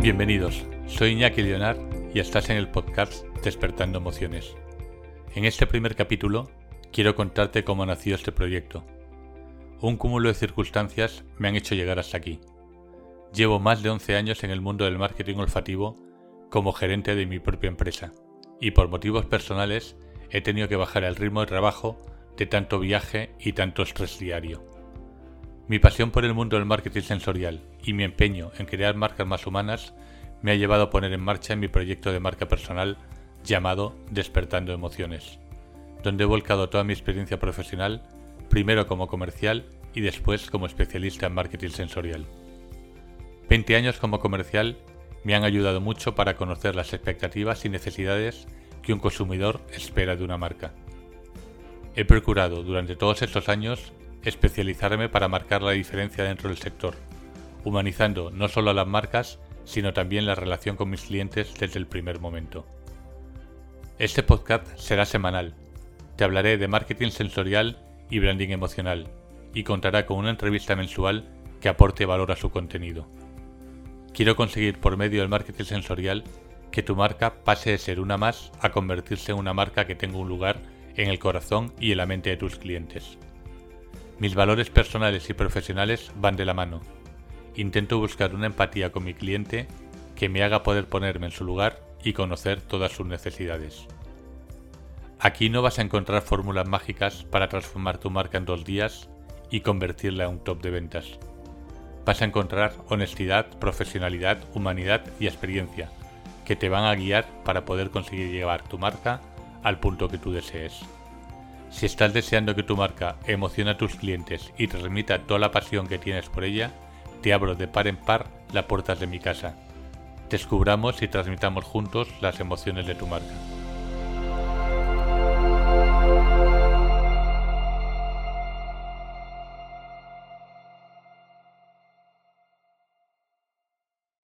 Bienvenidos, soy Iñaki Leonar y estás en el podcast Despertando Emociones. En este primer capítulo quiero contarte cómo nació este proyecto. Un cúmulo de circunstancias me han hecho llegar hasta aquí. Llevo más de 11 años en el mundo del marketing olfativo como gerente de mi propia empresa y por motivos personales he tenido que bajar el ritmo de trabajo de tanto viaje y tanto estrés diario. Mi pasión por el mundo del marketing sensorial y mi empeño en crear marcas más humanas me ha llevado a poner en marcha mi proyecto de marca personal llamado Despertando Emociones, donde he volcado toda mi experiencia profesional, primero como comercial y después como especialista en marketing sensorial. 20 años como comercial me han ayudado mucho para conocer las expectativas y necesidades que un consumidor espera de una marca. He procurado durante todos estos años especializarme para marcar la diferencia dentro del sector, humanizando no solo a las marcas, sino también la relación con mis clientes desde el primer momento. Este podcast será semanal. Te hablaré de marketing sensorial y branding emocional, y contará con una entrevista mensual que aporte valor a su contenido. Quiero conseguir por medio del marketing sensorial que tu marca pase de ser una más a convertirse en una marca que tenga un lugar en el corazón y en la mente de tus clientes. Mis valores personales y profesionales van de la mano. Intento buscar una empatía con mi cliente que me haga poder ponerme en su lugar y conocer todas sus necesidades. Aquí no vas a encontrar fórmulas mágicas para transformar tu marca en dos días y convertirla en un top de ventas. Vas a encontrar honestidad, profesionalidad, humanidad y experiencia que te van a guiar para poder conseguir llevar tu marca al punto que tú desees. Si estás deseando que tu marca emocione a tus clientes y transmita toda la pasión que tienes por ella, te abro de par en par las puertas de mi casa. Descubramos y transmitamos juntos las emociones de tu marca.